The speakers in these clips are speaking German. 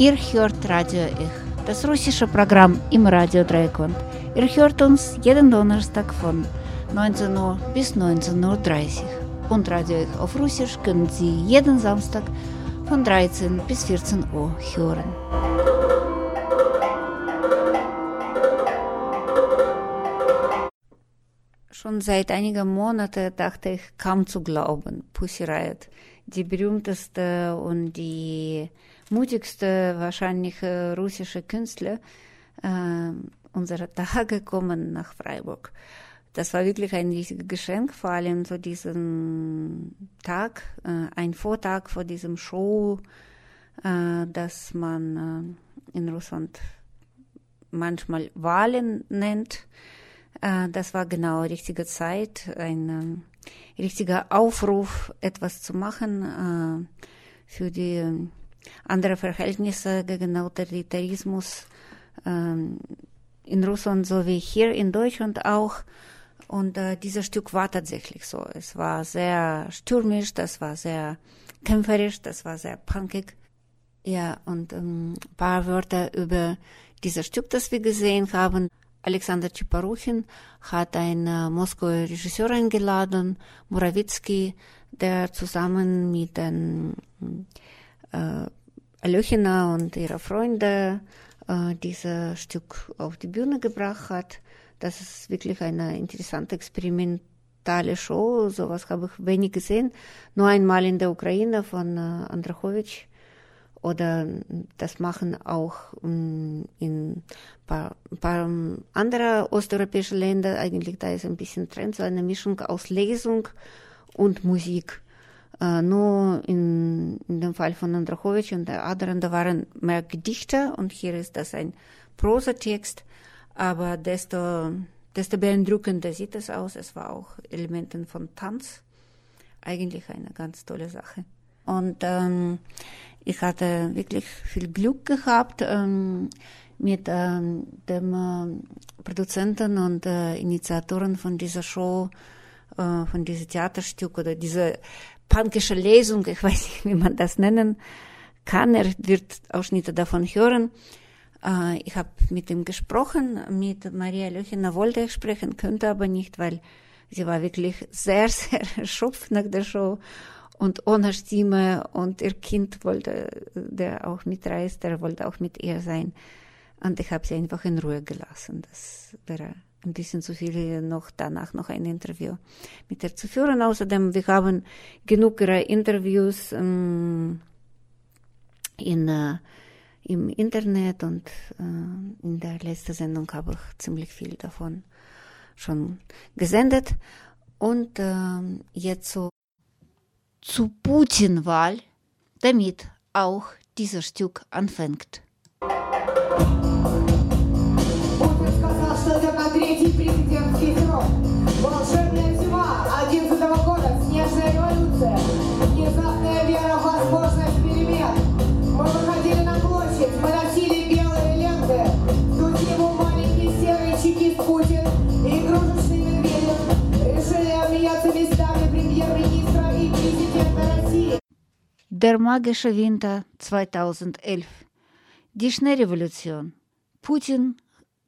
Ihr hört Radio Ich, das russische Programm im Radio Dreieckland. Ihr hört uns jeden Donnerstag von 19 Uhr bis 19.30 Uhr. Und Radio Ich auf Russisch können Sie jeden Samstag von 13 bis 14 Uhr hören. Schon seit einigen Monaten dachte ich kaum zu glauben, Pussy Riot, die berühmteste und die mutigste wahrscheinlich äh, russische Künstler äh, unserer Tage kommen nach Freiburg. Das war wirklich ein riesiges Geschenk, vor allem zu diesem Tag, äh, ein Vortag vor diesem Show, äh, das man äh, in Russland manchmal Wahlen nennt. Äh, das war genau richtige Zeit, ein äh, richtiger Aufruf, etwas zu machen äh, für die äh, andere Verhältnisse gegen Autoritarismus ähm, in Russland sowie hier in Deutschland auch. Und äh, dieses Stück war tatsächlich so. Es war sehr stürmisch, das war sehr kämpferisch, das war sehr punkig. Ja, und ähm, ein paar Wörter über dieses Stück, das wir gesehen haben. Alexander Tschiparuchin hat einen Moskauer Regisseur eingeladen, Murawitzki, der zusammen mit den äh, Alöchina und ihre Freunde äh, dieses Stück auf die Bühne gebracht hat. Das ist wirklich eine interessante experimentale Show. Sowas habe ich wenig gesehen. Nur einmal in der Ukraine von äh, Andrachowitsch. Oder das machen auch um, in paar, paar andere osteuropäische Länder. Eigentlich da ist ein bisschen Trend, so eine Mischung aus Lesung und Musik. Äh, nur in, in dem Fall von Andrachowitsch und der anderen, da waren mehr Gedichte und hier ist das ein Prosatext, aber desto, desto beeindruckender sieht es aus. Es war auch Elementen von Tanz. Eigentlich eine ganz tolle Sache. Und ähm, ich hatte wirklich viel Glück gehabt ähm, mit ähm, dem äh, Produzenten und äh, Initiatoren von dieser Show, äh, von diesem Theaterstück oder dieser punkische Lesung, ich weiß nicht, wie man das nennen kann. Er wird Ausschnitte davon hören. Äh, ich habe mit ihm gesprochen, mit Maria Löchener wollte ich sprechen, könnte aber nicht, weil sie war wirklich sehr, sehr erschöpft nach der Show und ohne Stimme und ihr Kind wollte, der auch mitreist, der wollte auch mit ihr sein. Und ich habe sie einfach in Ruhe gelassen. Das wäre ein bisschen zu viel noch danach noch ein Interview mit ihr zu führen. Außerdem, wir haben genug Interviews ähm, in, äh, im Internet und äh, in der letzten Sendung habe ich ziemlich viel davon schon gesendet. Und äh, jetzt so zu Putin-Wahl, damit auch dieses Stück anfängt. третий президентский срок. Волшебная Der magische Winter 2011. Die Schneerevolution. Putin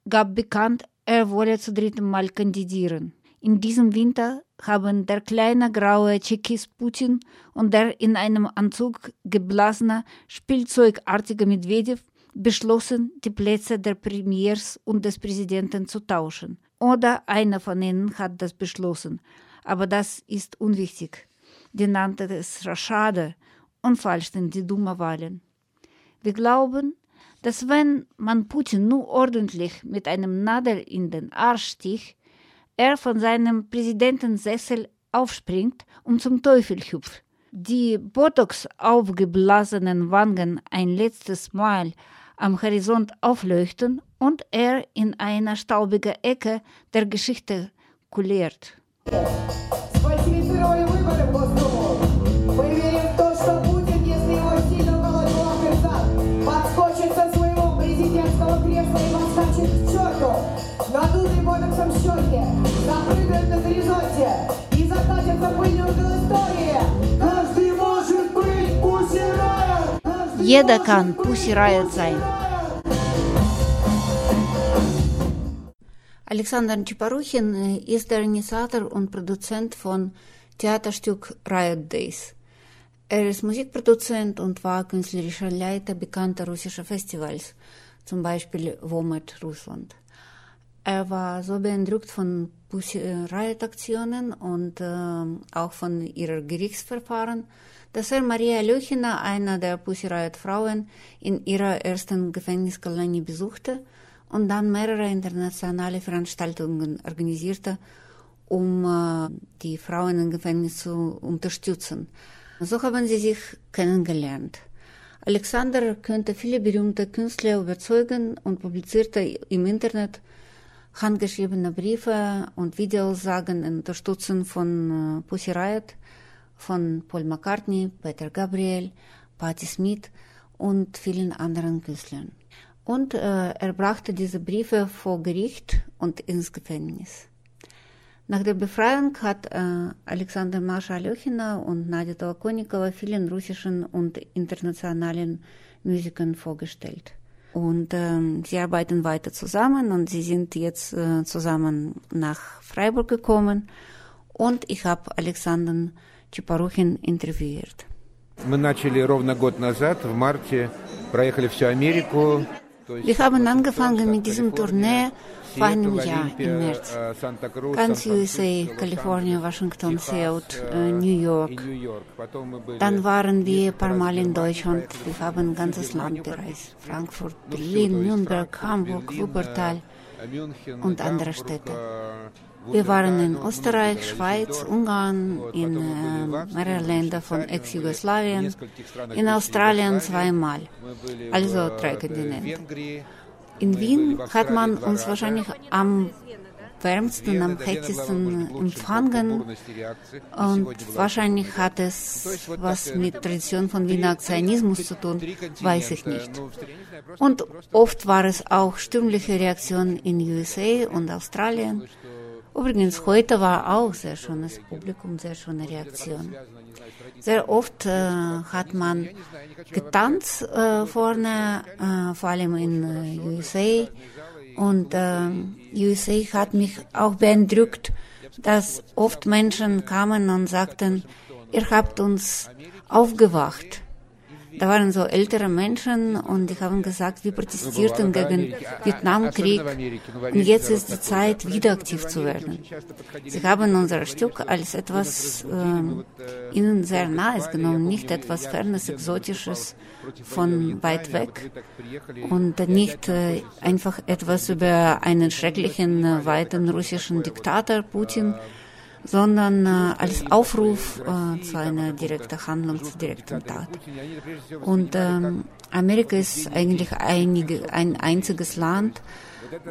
gab bekannt, er wolle zum dritten Mal kandidieren. In diesem Winter haben der kleine graue Tschechist Putin und der in einem Anzug geblasene, spielzeugartige Medvedev beschlossen, die Plätze der Premiers und des Präsidenten zu tauschen. Oder einer von ihnen hat das beschlossen. Aber das ist unwichtig. Die nannte es Schade und falsch sind die dumme Wahlen. Wir glauben, dass wenn man Putin nur ordentlich mit einem Nadel in den Arsch sticht, er von seinem Präsidentensessel aufspringt und zum Teufel hüpft. Die Botox aufgeblasenen Wangen ein letztes Mal am Horizont aufleuchten und er in einer staubigen Ecke der Geschichte kuliert. Pussy Riot sein. Alexander Tschiparuchin ist der Initiator und Produzent von Theaterstück Riot Days. Er Musikproduzent und war künstlerischer Leiter bekannter russischer Festivals, zum Beispiel Womet Russland. Er war so beeindruckt von Pussy Riot-Aktionen und äh, auch von ihrer Gerichtsverfahren, dass er Maria Löchina, einer der Pussy Riot-Frauen, in ihrer ersten Gefängniskolonie besuchte und dann mehrere internationale Veranstaltungen organisierte, um äh, die Frauen im Gefängnis zu unterstützen. So haben sie sich kennengelernt. Alexander könnte viele berühmte Künstler überzeugen und publizierte im Internet handgeschriebene Briefe und Videosagen in Unterstützung von äh, Pussy Riot, von Paul McCartney, Peter Gabriel, Patti Smith und vielen anderen Künstlern. Und äh, er brachte diese Briefe vor Gericht und ins Gefängnis. Nach der Befreiung hat äh, Alexander Mascha Aljochina und Nadia Tolokonikova vielen russischen und internationalen Musikern vorgestellt. Und ähm, sie arbeiten weiter zusammen und sie sind jetzt äh, zusammen nach Freiburg gekommen. Und ich habe Alexander Чепорухин интервьюирует. Мы начали ровно год назад, в марте, проехали всю Америку. Wir haben angefangen mit diesem Tournee vor einem Jahr im März. Ganz USA, Kalifornien, Washington, Seattle, New York. Dann waren wir ein paar Mal in Deutschland. Wir haben ein ganzes Land bereist. Frankfurt, Berlin, Nürnberg, Hamburg, Wuppertal und andere Städte. Wir waren in Österreich, Schweiz, Ungarn, in äh, mehreren Ländern von Ex-Jugoslawien, in Australien zweimal, also drei Kontinente. In Wien hat man uns wahrscheinlich am wärmsten, am heißesten empfangen und wahrscheinlich hat es was mit Tradition von Wiener Aktionismus zu tun, weiß ich nicht. Und oft war es auch stürmliche Reaktionen in USA und Australien. Übrigens, heute war auch sehr schönes Publikum, sehr schöne Reaktion. Sehr oft äh, hat man getanzt äh, vorne, äh, vor allem in äh, USA. Und äh, USA hat mich auch beeindruckt, dass oft Menschen kamen und sagten, ihr habt uns aufgewacht. Da waren so ältere Menschen und die haben gesagt, wir protestierten gegen Vietnamkrieg und jetzt ist die Zeit, wieder aktiv zu werden. Sie haben unser Stück als etwas äh, ihnen sehr nahes genommen, nicht etwas Fernes, Exotisches von weit weg und nicht äh, einfach etwas über einen schrecklichen, äh, weiten russischen Diktator Putin, sondern äh, als Aufruf äh, zu einer direkten Handlung, zu direkten Tat. Und ähm, Amerika ist eigentlich einige, ein einziges Land,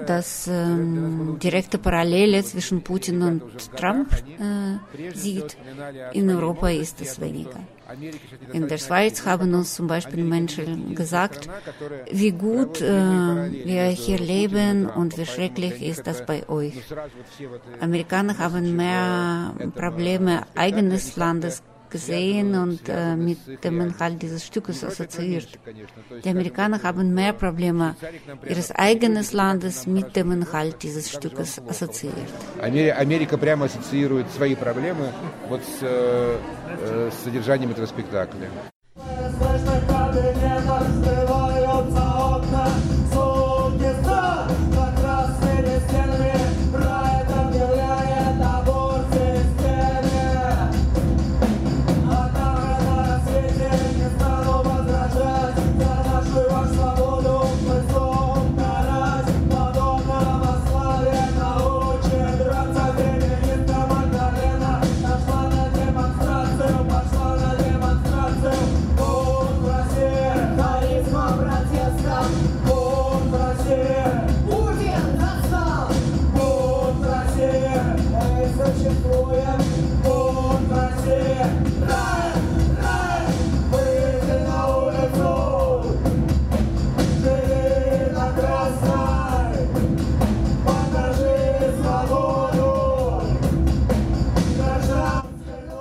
das ähm, direkte Parallele zwischen Putin und Trump äh, sieht. In Europa ist es weniger. In der Schweiz haben uns zum Beispiel Menschen gesagt, wie gut äh, wir hier leben und wie schrecklich ist das bei euch. Amerikaner haben mehr Probleme eigenes Landes gesehen und äh, mit dem Inhalt dieses Stückes assoziiert. Die Amerikaner haben mehr Probleme ihres eigenen Landes mit dem Inhalt dieses Stückes assoziiert. Америка прямо ассоциирует свои проблемы вот с, э, с содержанием этого спектакля.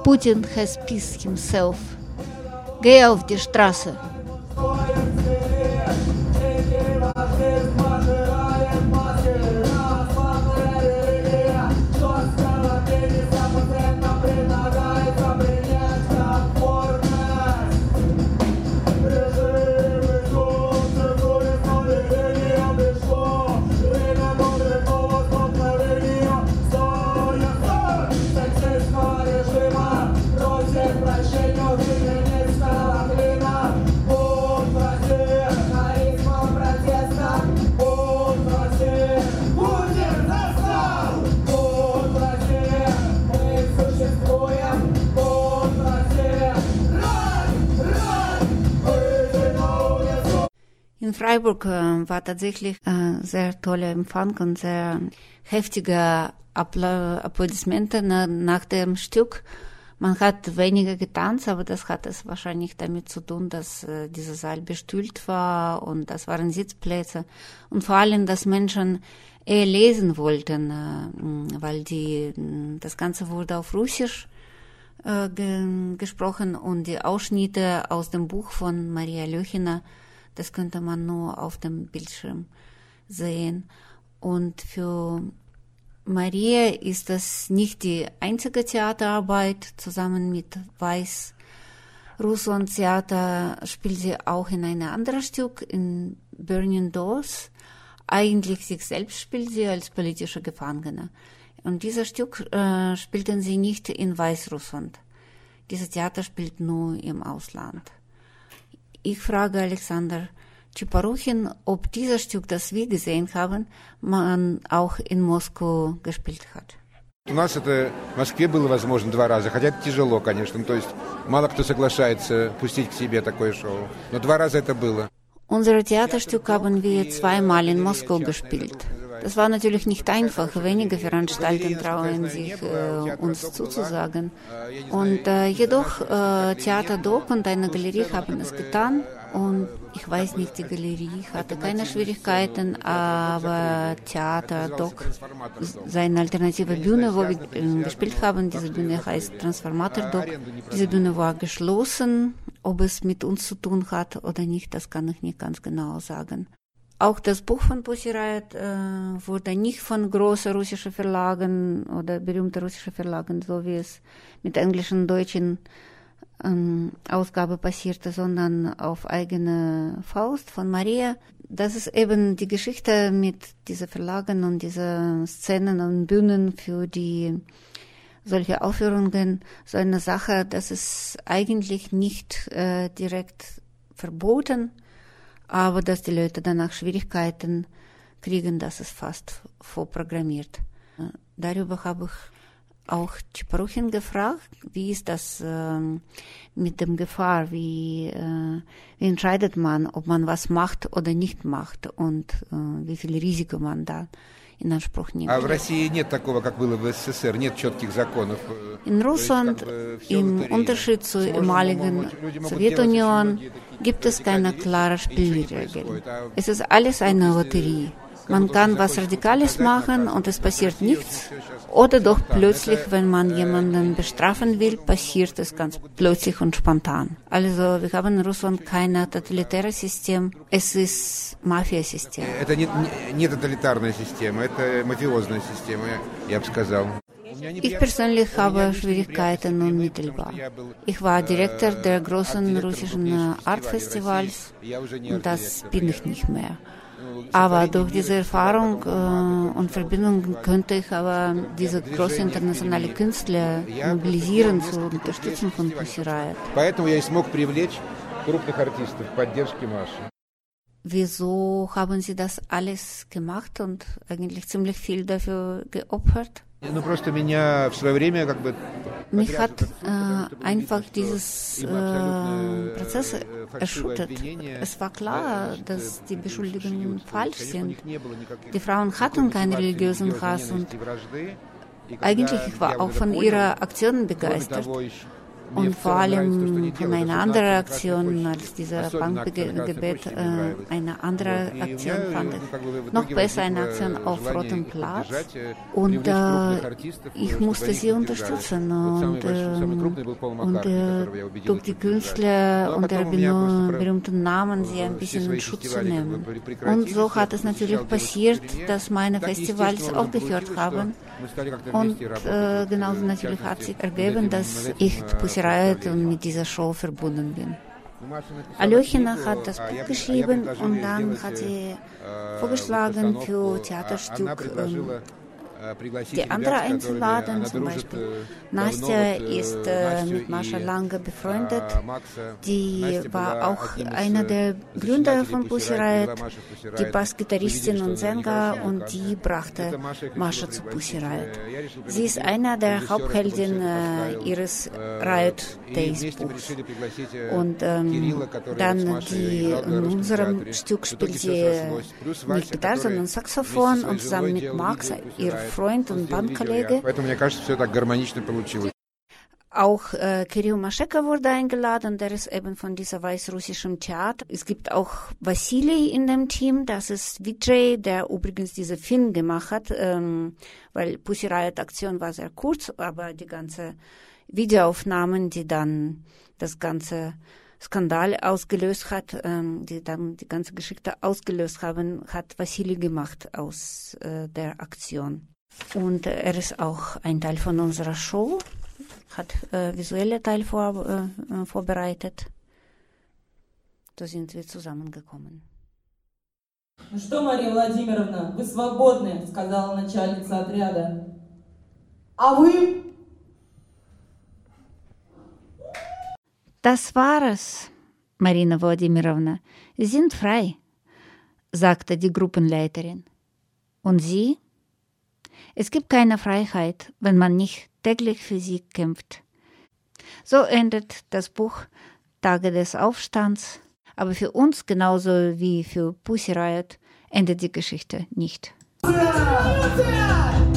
Putin has peace himself. Geh auf die Straße. Freiburg äh, war tatsächlich äh, sehr toller Empfang und sehr heftige Appla Applaudismente na, nach dem Stück. Man hat weniger getanzt, aber das hat es wahrscheinlich damit zu tun, dass äh, dieser Saal bestühlt war und das waren Sitzplätze und vor allem, dass Menschen eher lesen wollten, äh, weil die, das Ganze wurde auf Russisch äh, ge gesprochen und die Ausschnitte aus dem Buch von Maria Löchiner, das könnte man nur auf dem Bildschirm sehen. Und für Maria ist das nicht die einzige Theaterarbeit. Zusammen mit Weiß Russland Theater spielt sie auch in einem anderen Stück, in Burning Doors. Eigentlich sich selbst spielt sie als politische Gefangene. Und dieses Stück äh, spielten sie nicht in Weißrussland. Dieses Theater spielt nur im Ausland. Ich frage Alexander, Чепорухин, ob dieses Stück, das wir gesehen haben, man auch in Moskau gespielt hat. У нас это в Москве было возможно два раза, хотя это тяжело, конечно. То есть мало кто соглашается пустить к себе такое шоу. Но два раза это было. Unser Theaterstück haben wir zweimal in Moskau gespielt. Das war natürlich nicht einfach. Wenige Veranstalter trauen sich, äh, uns zuzusagen. Und äh, jedoch äh, Theater Doc und eine Galerie haben es getan. Und ich weiß nicht, die Galerie hatte keine Schwierigkeiten, aber Theater Doc, seine alternative Bühne, wo wir äh, gespielt haben, diese Bühne heißt Transformator Doc. Diese Bühne war geschlossen. Ob es mit uns zu tun hat oder nicht, das kann ich nicht ganz genau sagen. Auch das Buch von Pussy Riot äh, wurde nicht von großen russischen Verlagen oder berühmten russischen Verlagen, so wie es mit englischen und deutschen ähm, Ausgabe passierte, sondern auf eigene Faust von Maria. Das ist eben die Geschichte mit diesen Verlagen und diesen Szenen und Bühnen für die solche Aufführungen so eine Sache, das ist eigentlich nicht äh, direkt verboten, aber dass die Leute danach Schwierigkeiten kriegen, das ist fast vorprogrammiert. Darüber habe ich auch Chiparuchin gefragt, wie ist das äh, mit dem Gefahr, wie, äh, wie entscheidet man, ob man was macht oder nicht macht und äh, wie viel Risiko man da in Anspruch nimmt. А в России нет такого, как было в СССР, нет четких законов. In Russland, im Unterschied zur ehemaligen Sowjetunion, gibt es keine klare Spielregeln. Es ist alles eine Lotterie. Man kann was Radikales machen und es passiert nichts. Oder doch plötzlich, wenn man jemanden bestrafen will, passiert es ganz plötzlich und spontan. Also wir haben in Russland kein totalitäres System. Es ist Mafiasystem. Это не, не тоталитарная система, это мафиозная система, я бы сказал. Ich persönlich habe Schwierigkeiten unmittelbar. Ich war Direktor der großen russischen Artfestivals und das bin ich nicht mehr. Aber durch diese Erfahrung äh, und Verbindung könnte ich aber diese großen internationale Künstler mobilisieren zur Unterstützung von Pussy Riot. Поэтому я и смог привлечь крупных артистов к поддержке Маши. Wieso haben Sie das alles gemacht und eigentlich ziemlich viel dafür geopfert? Ну, просто меня в свое время как бы mich hat äh, einfach dieses äh, Prozess erschüttert. Es war klar, dass die Beschuldigungen falsch sind. Die Frauen hatten keinen religiösen Hass und eigentlich ich war auch von ihrer Aktion begeistert. Und vor allem von einer anderen Aktion als dieser Punkgebet, äh, eine andere Aktion fand ich noch besser, eine Aktion auf Rotem Platz. Und äh, ich musste sie unterstützen und, äh, und äh, durch die Künstler und der berühmten Namen sie ein bisschen in Schutz zu nehmen. Und so hat es natürlich passiert, dass meine Festivals auch gehört haben. Und äh, genauso natürlich hat sich ergeben, dass ich Pussy und mit dieser Show verbunden bin. Aljochina hat das Buch geschrieben und dann hat sie vorgeschlagen für Theaterstück ähm, die andere einzuladen. Zum Beispiel Nastja ist äh, mit Mascha lange befreundet. Die war auch einer der Gründer von Pussy Riot, die Bassgitarristin und Sänger und die brachte Mascha zu Pussy Riot. Sie ist einer der Haupthelden äh, ihres Riot Days Buchs. Und ähm, dann die, in unserem Stück spielt sie nicht Gitarre, sondern Saxophon und zusammen mit Max, ihr Freund und Bandkollege. Auch äh, Kirill Mascheka wurde eingeladen, der ist eben von dieser weißrussischen Theater. Es gibt auch Vassili in dem Team, das ist Vijay, der übrigens diese Film gemacht hat, ähm, weil Pussy Riot Aktion war sehr kurz, aber die ganze Videoaufnahmen, die dann das ganze Skandal ausgelöst hat, ähm, die dann die ganze Geschichte ausgelöst haben, hat Vassili gemacht aus äh, der Aktion. Und äh, er ist auch ein Teil von unserer Show, hat äh, visuelle Teil vor, äh, vorbereitet. Da sind wir zusammengekommen. Ну что, Мария Владимировна, вы свободны, сказала начальница отряда. А вы? Das war es, Marina Wladimirovna. Sie sind frei, sagte die Gruppenleiterin. Und Sie? Es gibt keine Freiheit, wenn man nicht täglich für sie kämpft. So endet das Buch Tage des Aufstands, aber für uns genauso wie für Pussy Riot endet die Geschichte nicht. Ja, ja.